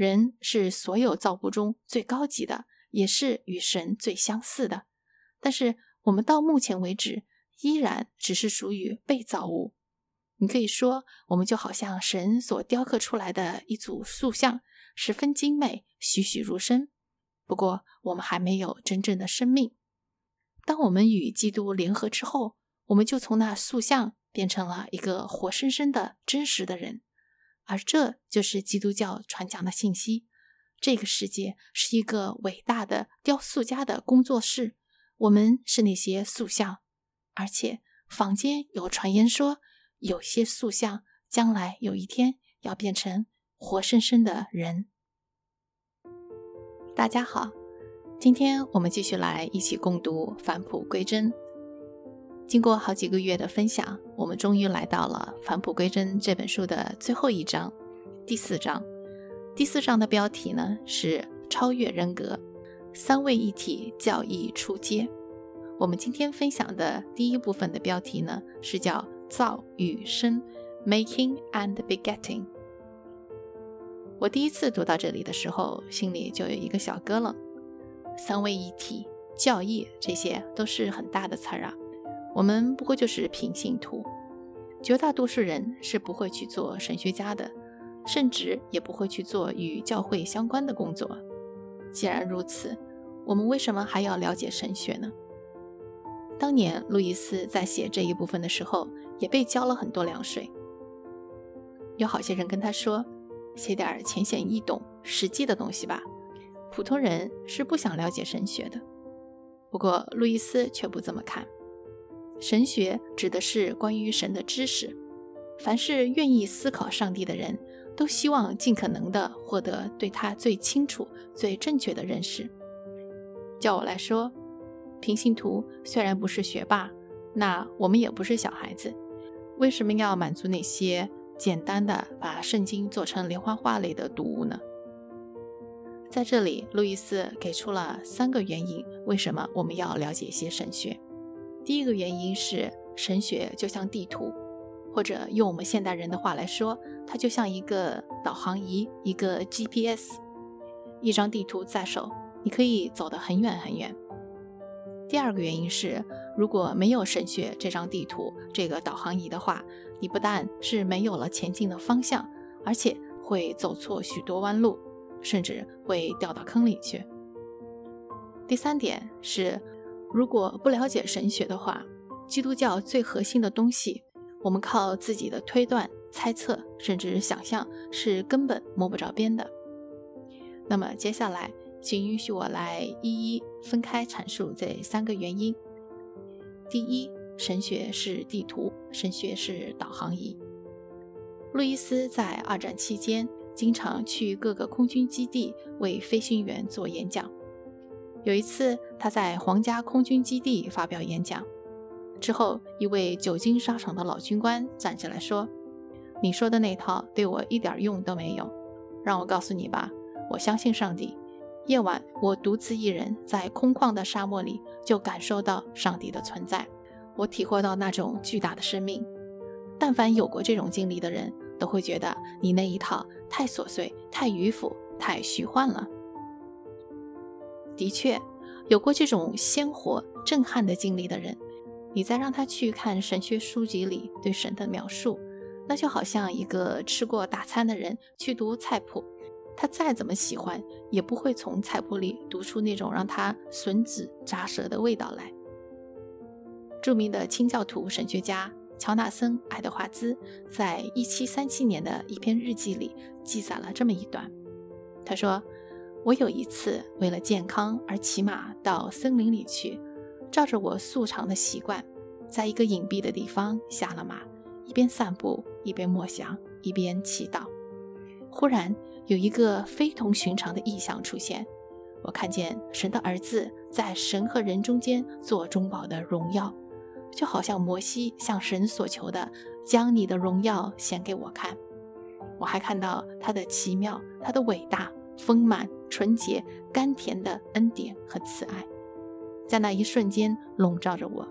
人是所有造物中最高级的，也是与神最相似的。但是我们到目前为止依然只是属于被造物。你可以说，我们就好像神所雕刻出来的一组塑像，十分精美，栩栩如生。不过，我们还没有真正的生命。当我们与基督联合之后，我们就从那塑像变成了一个活生生的真实的人。而这就是基督教传讲的信息：这个世界是一个伟大的雕塑家的工作室，我们是那些塑像。而且，坊间有传言说，有些塑像将来有一天要变成活生生的人。大家好，今天我们继续来一起共读《返璞归真》。经过好几个月的分享，我们终于来到了《返璞归真》这本书的最后一章，第四章。第四章的标题呢是“超越人格，三位一体教义出街”。我们今天分享的第一部分的标题呢是叫“造与生 ”，Making and Begetting。我第一次读到这里的时候，心里就有一个小疙楞。三位一体教义，这些都是很大的词儿啊。我们不过就是平信徒，绝大多数人是不会去做神学家的，甚至也不会去做与教会相关的工作。既然如此，我们为什么还要了解神学呢？当年路易斯在写这一部分的时候，也被浇了很多凉水。有好些人跟他说：“写点浅显易懂、实际的东西吧。”普通人是不想了解神学的。不过路易斯却不这么看。神学指的是关于神的知识。凡是愿意思考上帝的人，都希望尽可能的获得对他最清楚、最正确的认识。叫我来说，平信徒虽然不是学霸，那我们也不是小孩子，为什么要满足那些简单的把圣经做成连环画类的读物呢？在这里，路易斯给出了三个原因，为什么我们要了解一些神学。第一个原因是神学就像地图，或者用我们现代人的话来说，它就像一个导航仪，一个 GPS。一张地图在手，你可以走得很远很远。第二个原因是，如果没有神学这张地图、这个导航仪的话，你不但是没有了前进的方向，而且会走错许多弯路，甚至会掉到坑里去。第三点是。如果不了解神学的话，基督教最核心的东西，我们靠自己的推断、猜测，甚至想象，是根本摸不着边的。那么接下来，请允许我来一一分开阐述这三个原因。第一，神学是地图，神学是导航仪。路易斯在二战期间经常去各个空军基地为飞行员做演讲。有一次，他在皇家空军基地发表演讲之后，一位久经沙场的老军官站起来说：“你说的那套对我一点用都没有。让我告诉你吧，我相信上帝。夜晚，我独自一人在空旷的沙漠里，就感受到上帝的存在。我体会到那种巨大的生命。但凡有过这种经历的人，都会觉得你那一套太琐碎、太迂腐、太虚幻了。”的确，有过这种鲜活、震撼的经历的人，你再让他去看神学书籍里对神的描述，那就好像一个吃过大餐的人去读菜谱，他再怎么喜欢，也不会从菜谱里读出那种让他吮指扎舌的味道来。著名的清教徒神学家乔纳森·爱德华兹在1737年的一篇日记里记载了这么一段，他说。我有一次为了健康而骑马到森林里去，照着我素常的习惯，在一个隐蔽的地方下了马，一边散步一边默想，一边祈祷。忽然有一个非同寻常的异象出现，我看见神的儿子在神和人中间做中保的荣耀，就好像摩西向神所求的，将你的荣耀显给我看。我还看到他的奇妙，他的伟大。丰满、纯洁、甘甜的恩典和慈爱，在那一瞬间笼罩着我。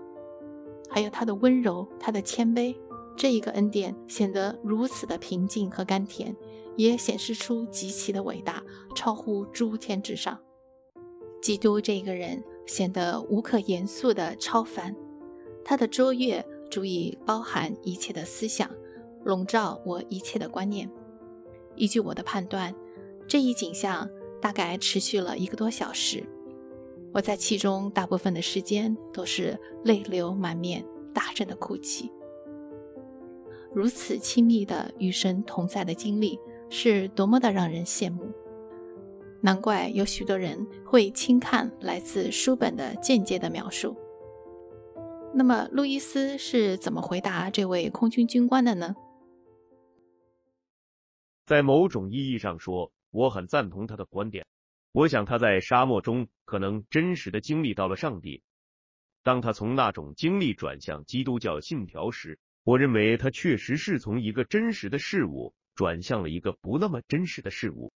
还有他的温柔、他的谦卑，这一个恩典显得如此的平静和甘甜，也显示出极其的伟大，超乎诸天之上。基督这个人显得无可言述的超凡，他的卓越足以包含一切的思想，笼罩我一切的观念。依据我的判断，这一景象大概持续了一个多小时。我在其中大部分的时间都是泪流满面、大声的哭泣。如此亲密的与神同在的经历，是多么的让人羡慕！难怪有许多人会轻看来自书本的间接的描述。那么，路易斯是怎么回答这位空军军官的呢？在某种意义上说，我很赞同他的观点。我想他在沙漠中可能真实的经历到了上帝。当他从那种经历转向基督教信条时，我认为他确实是从一个真实的事物转向了一个不那么真实的事物。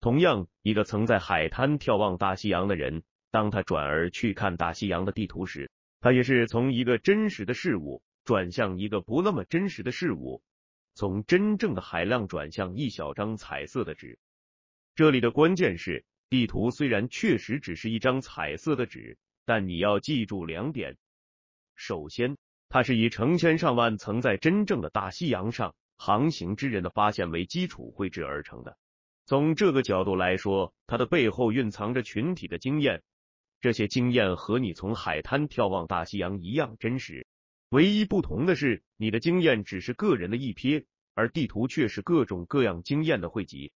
同样，一个曾在海滩眺望大西洋的人，当他转而去看大西洋的地图时，他也是从一个真实的事物转向一个不那么真实的事物，从真正的海浪转向一小张彩色的纸。这里的关键是，地图虽然确实只是一张彩色的纸，但你要记住两点：首先，它是以成千上万曾在真正的大西洋上航行之人的发现为基础绘制而成的。从这个角度来说，它的背后蕴藏着群体的经验，这些经验和你从海滩眺望大西洋一样真实。唯一不同的是，你的经验只是个人的一瞥，而地图却是各种各样经验的汇集。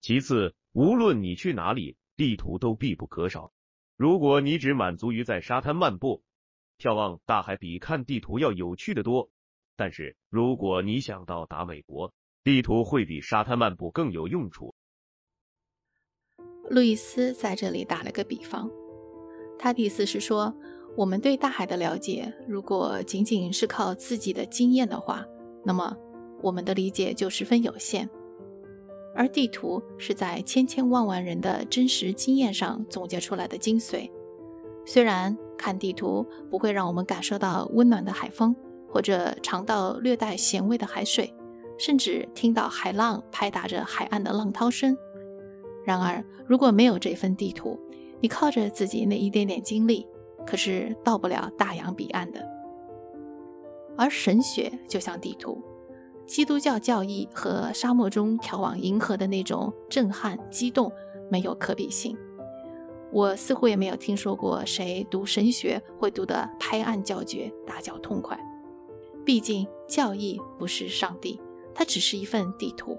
其次，无论你去哪里，地图都必不可少。如果你只满足于在沙滩漫步，眺望大海比看地图要有趣的多。但是，如果你想到达美国，地图会比沙滩漫步更有用处。路易斯在这里打了个比方，他的意思是说，我们对大海的了解，如果仅仅是靠自己的经验的话，那么我们的理解就十分有限。而地图是在千千万万人的真实经验上总结出来的精髓。虽然看地图不会让我们感受到温暖的海风，或者尝到略带咸味的海水。甚至听到海浪拍打着海岸的浪涛声。然而，如果没有这份地图，你靠着自己那一点点经历，可是到不了大洋彼岸的。而神学就像地图，基督教教义和沙漠中眺望银河的那种震撼激动没有可比性。我似乎也没有听说过谁读神学会读得拍案叫绝、大叫痛快。毕竟，教义不是上帝。它只是一份地图，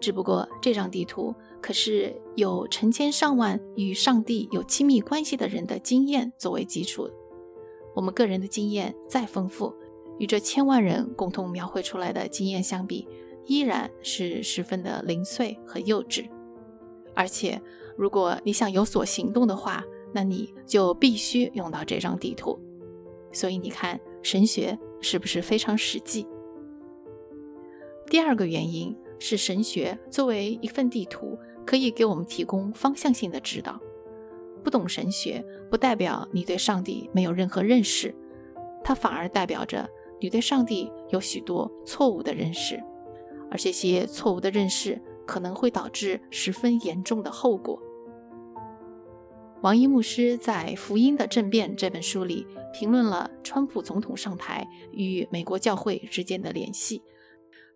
只不过这张地图可是有成千上万与上帝有亲密关系的人的经验作为基础。我们个人的经验再丰富，与这千万人共同描绘出来的经验相比，依然是十分的零碎和幼稚。而且，如果你想有所行动的话，那你就必须用到这张地图。所以，你看神学是不是非常实际？第二个原因是，神学作为一份地图，可以给我们提供方向性的指导。不懂神学，不代表你对上帝没有任何认识，它反而代表着你对上帝有许多错误的认识，而这些错误的认识可能会导致十分严重的后果。王一牧师在《福音的政变》这本书里评论了川普总统上台与美国教会之间的联系。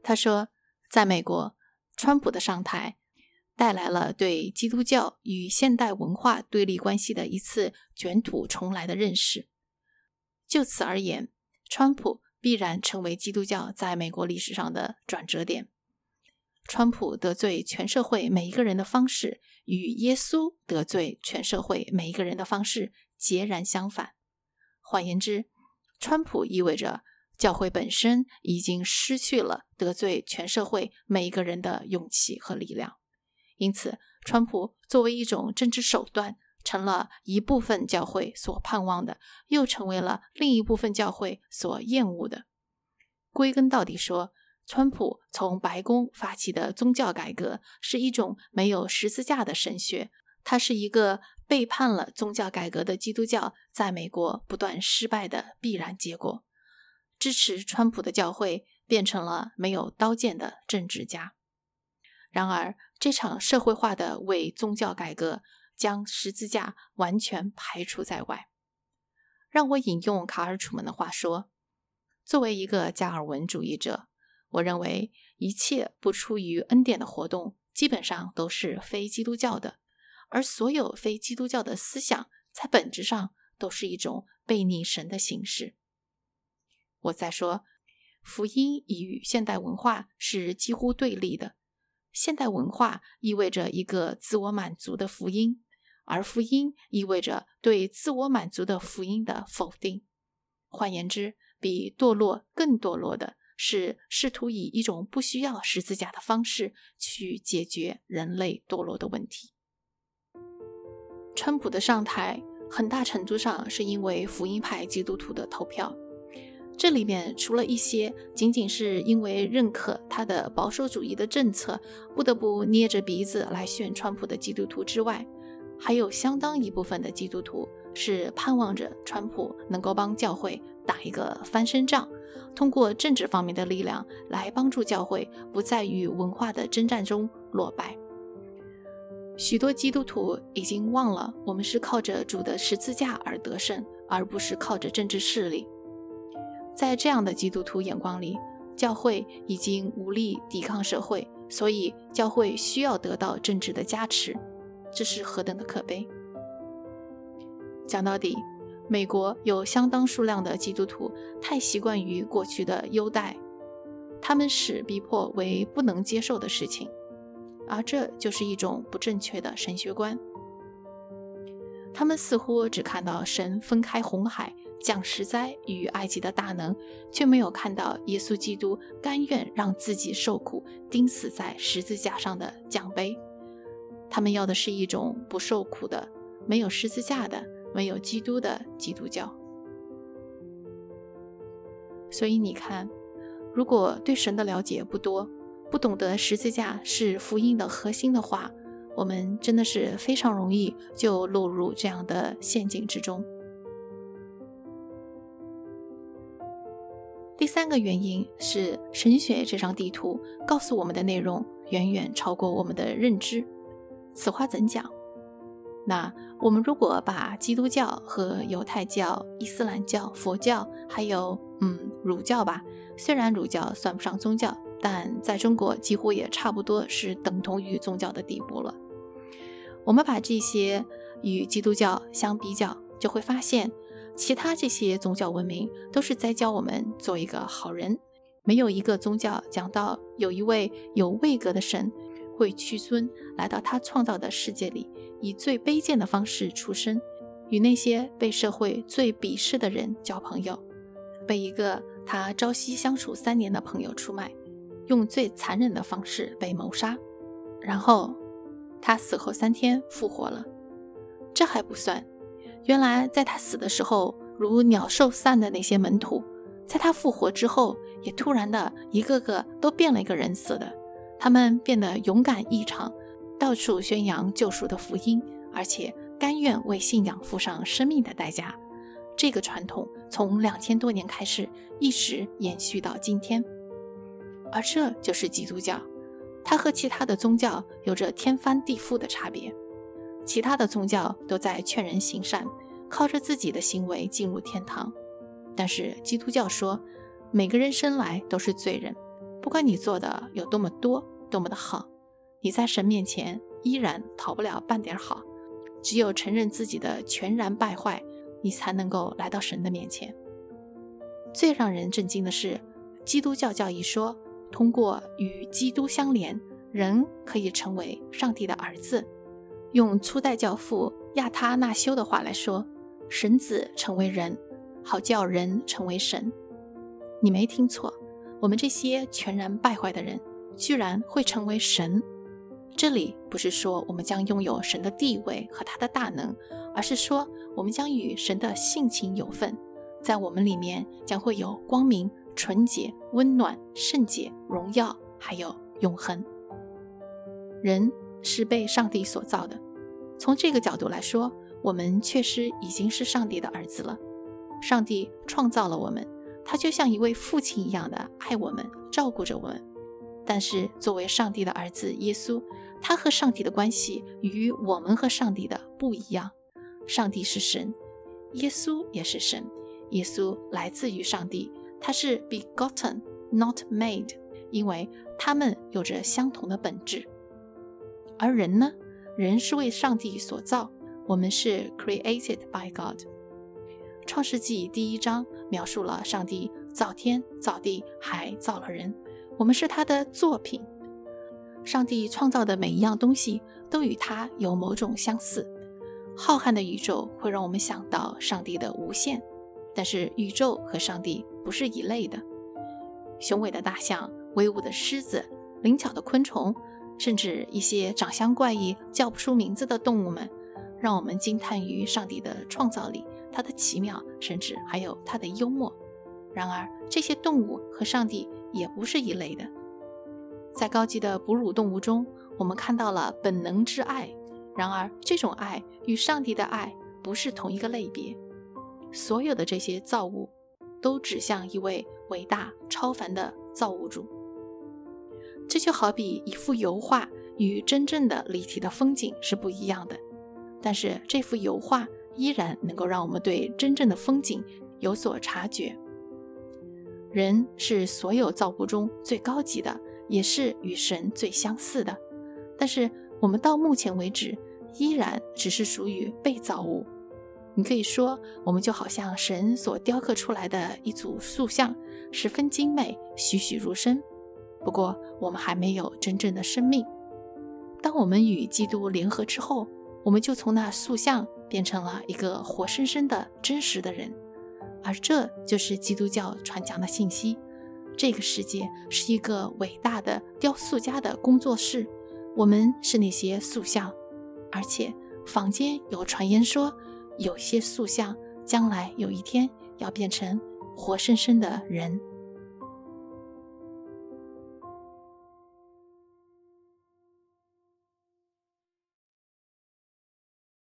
他说，在美国，川普的上台带来了对基督教与现代文化对立关系的一次卷土重来的认识。就此而言，川普必然成为基督教在美国历史上的转折点。川普得罪全社会每一个人的方式，与耶稣得罪全社会每一个人的方式截然相反。换言之，川普意味着。教会本身已经失去了得罪全社会每一个人的勇气和力量，因此，川普作为一种政治手段，成了一部分教会所盼望的，又成为了另一部分教会所厌恶的。归根到底说，川普从白宫发起的宗教改革是一种没有十字架的神学，它是一个背叛了宗教改革的基督教在美国不断失败的必然结果。支持川普的教会变成了没有刀剑的政治家。然而，这场社会化的伪宗教改革将十字架完全排除在外。让我引用卡尔·楚门的话说：“作为一个加尔文主义者，我认为一切不出于恩典的活动基本上都是非基督教的，而所有非基督教的思想在本质上都是一种背逆神的形式。”我在说，福音与现代文化是几乎对立的。现代文化意味着一个自我满足的福音，而福音意味着对自我满足的福音的否定。换言之，比堕落更堕落的是试图以一种不需要十字架的方式去解决人类堕落的问题。川普的上台很大程度上是因为福音派基督徒的投票。这里面除了一些仅仅是因为认可他的保守主义的政策，不得不捏着鼻子来选川普的基督徒之外，还有相当一部分的基督徒是盼望着川普能够帮教会打一个翻身仗，通过政治方面的力量来帮助教会不再与文化的征战中落败。许多基督徒已经忘了，我们是靠着主的十字架而得胜，而不是靠着政治势力。在这样的基督徒眼光里，教会已经无力抵抗社会，所以教会需要得到政治的加持，这是何等的可悲！讲到底，美国有相当数量的基督徒太习惯于过去的优待，他们视逼迫为不能接受的事情，而这就是一种不正确的神学观。他们似乎只看到神分开红海。降十灾与埃及的大能，却没有看到耶稣基督甘愿让自己受苦、钉死在十字架上的奖杯。他们要的是一种不受苦的、没有十字架的、没有基督的基督教。所以你看，如果对神的了解不多，不懂得十字架是福音的核心的话，我们真的是非常容易就落入这样的陷阱之中。第三个原因是神学这张地图告诉我们的内容远远超过我们的认知。此话怎讲？那我们如果把基督教和犹太教、伊斯兰教、佛教，还有嗯儒教吧，虽然儒教算不上宗教，但在中国几乎也差不多是等同于宗教的地步了。我们把这些与基督教相比较，就会发现。其他这些宗教文明都是在教我们做一个好人，没有一个宗教讲到有一位有位格的神会屈尊来到他创造的世界里，以最卑贱的方式出生，与那些被社会最鄙视的人交朋友，被一个他朝夕相处三年的朋友出卖，用最残忍的方式被谋杀，然后他死后三天复活了，这还不算。原来，在他死的时候如鸟兽散的那些门徒，在他复活之后，也突然的一个个都变了一个人似的。他们变得勇敢异常，到处宣扬救赎的福音，而且甘愿为信仰付上生命的代价。这个传统从两千多年开始，一直延续到今天。而这就是基督教，它和其他的宗教有着天翻地覆的差别。其他的宗教都在劝人行善，靠着自己的行为进入天堂。但是基督教说，每个人生来都是罪人，不管你做的有多么多、多么的好，你在神面前依然讨不了半点好。只有承认自己的全然败坏，你才能够来到神的面前。最让人震惊的是，基督教教义说，通过与基督相连，人可以成为上帝的儿子。用初代教父亚他那修的话来说，神子成为人，好叫人成为神。你没听错，我们这些全然败坏的人，居然会成为神。这里不是说我们将拥有神的地位和他的大能，而是说我们将与神的性情有份，在我们里面将会有光明、纯洁、温暖、圣洁、荣耀，还有永恒。人。是被上帝所造的。从这个角度来说，我们确实已经是上帝的儿子了。上帝创造了我们，他就像一位父亲一样的爱我们，照顾着我们。但是作为上帝的儿子耶稣，他和上帝的关系与我们和上帝的不一样。上帝是神，耶稣也是神。耶稣来自于上帝，他是 begotten，not made，因为他们有着相同的本质。而人呢？人是为上帝所造，我们是 created by God。创世纪第一章描述了上帝造天造地，还造了人，我们是他的作品。上帝创造的每一样东西都与他有某种相似。浩瀚的宇宙会让我们想到上帝的无限。但是宇宙和上帝不是一类的。雄伟的大象、威武的狮子、灵巧的昆虫，甚至一些长相怪异、叫不出名字的动物们，让我们惊叹于上帝的创造力、他的奇妙，甚至还有他的幽默。然而，这些动物和上帝也不是一类的。在高级的哺乳动物中，我们看到了本能之爱。然而，这种爱与上帝的爱不是同一个类别。所有的这些造物，都指向一位伟大超凡的造物主。这就好比一幅油画与真正的立体的风景是不一样的，但是这幅油画依然能够让我们对真正的风景有所察觉。人是所有造物中最高级的，也是与神最相似的，但是我们到目前为止依然只是属于被造物。你可以说，我们就好像神所雕刻出来的一组塑像，十分精美，栩栩如生。不过，我们还没有真正的生命。当我们与基督联合之后，我们就从那塑像变成了一个活生生的真实的人。而这就是基督教传讲的信息：这个世界是一个伟大的雕塑家的工作室，我们是那些塑像。而且，坊间有传言说。有些塑像将来有一天要变成活生生的人。